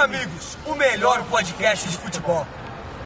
amigos, o melhor podcast de futebol.